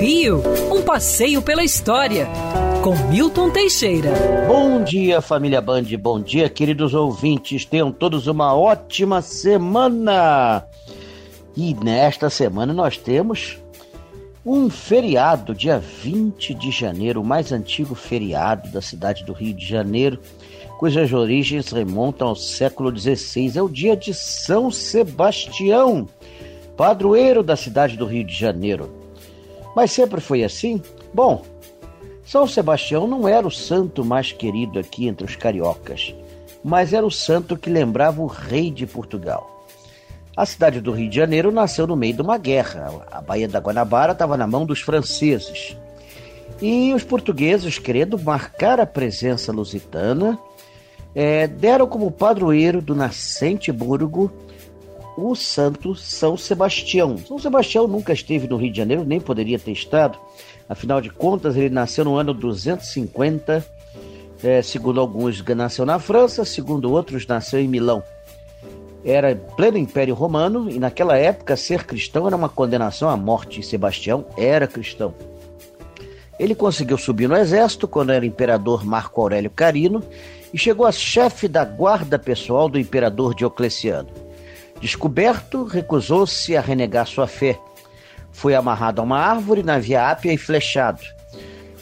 Rio, um passeio pela história, com Milton Teixeira. Bom dia, família Band, bom dia, queridos ouvintes. Tenham todos uma ótima semana. E nesta semana nós temos um feriado, dia 20 de janeiro, o mais antigo feriado da cidade do Rio de Janeiro, cujas origens remontam ao século XVI. É o dia de São Sebastião, padroeiro da cidade do Rio de Janeiro. Mas sempre foi assim? Bom, São Sebastião não era o santo mais querido aqui entre os cariocas, mas era o santo que lembrava o rei de Portugal. A cidade do Rio de Janeiro nasceu no meio de uma guerra. A Baía da Guanabara estava na mão dos franceses. E os portugueses, querendo marcar a presença lusitana, é, deram como padroeiro do nascente burgo o santo São Sebastião. São Sebastião nunca esteve no Rio de Janeiro, nem poderia ter estado. Afinal de contas, ele nasceu no ano 250. É, segundo alguns, nasceu na França, segundo outros, nasceu em Milão. Era pleno Império Romano e naquela época ser cristão era uma condenação à morte. Sebastião era cristão. Ele conseguiu subir no exército quando era imperador Marco Aurélio Carino e chegou a chefe da guarda pessoal do imperador Diocleciano. Descoberto, recusou-se a renegar sua fé. Foi amarrado a uma árvore na Via Ápia e flechado.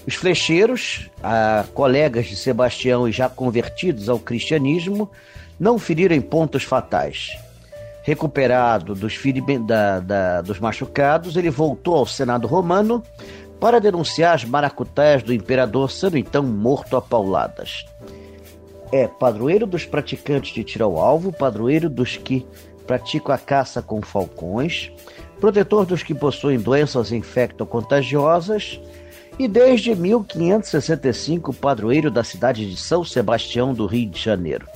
Os flecheiros, colegas de Sebastião e já convertidos ao cristianismo, não feriram em pontos fatais. Recuperado dos, da, da, dos machucados, ele voltou ao Senado romano para denunciar as maracutaias do imperador, sendo então morto a pauladas. É padroeiro dos praticantes de tiro ao alvo, padroeiro dos que praticam a caça com falcões, protetor dos que possuem doenças infecto-contagiosas e desde 1565 padroeiro da cidade de São Sebastião do Rio de Janeiro.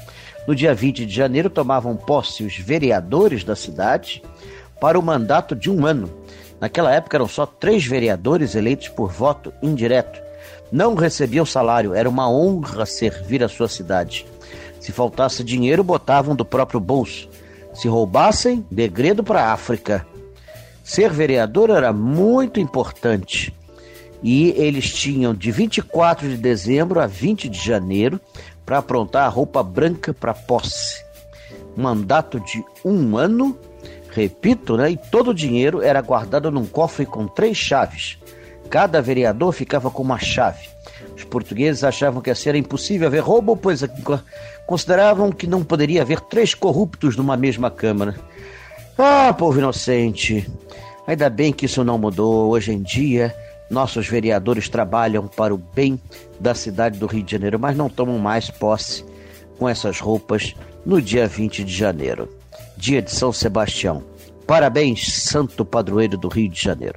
No dia 20 de janeiro tomavam posse os vereadores da cidade para o mandato de um ano. Naquela época eram só três vereadores eleitos por voto indireto. Não recebiam salário, era uma honra servir a sua cidade. Se faltasse dinheiro, botavam do próprio bolso. Se roubassem, degredo para a África. Ser vereador era muito importante. E eles tinham de 24 de dezembro a 20 de janeiro para aprontar a roupa branca para posse. Mandato de um ano, repito, né? E todo o dinheiro era guardado num cofre com três chaves. Cada vereador ficava com uma chave. Portugueses achavam que assim era impossível haver roubo, pois consideravam que não poderia haver três corruptos numa mesma Câmara. Ah, povo inocente! Ainda bem que isso não mudou. Hoje em dia, nossos vereadores trabalham para o bem da cidade do Rio de Janeiro, mas não tomam mais posse com essas roupas no dia 20 de janeiro, dia de São Sebastião. Parabéns, santo padroeiro do Rio de Janeiro.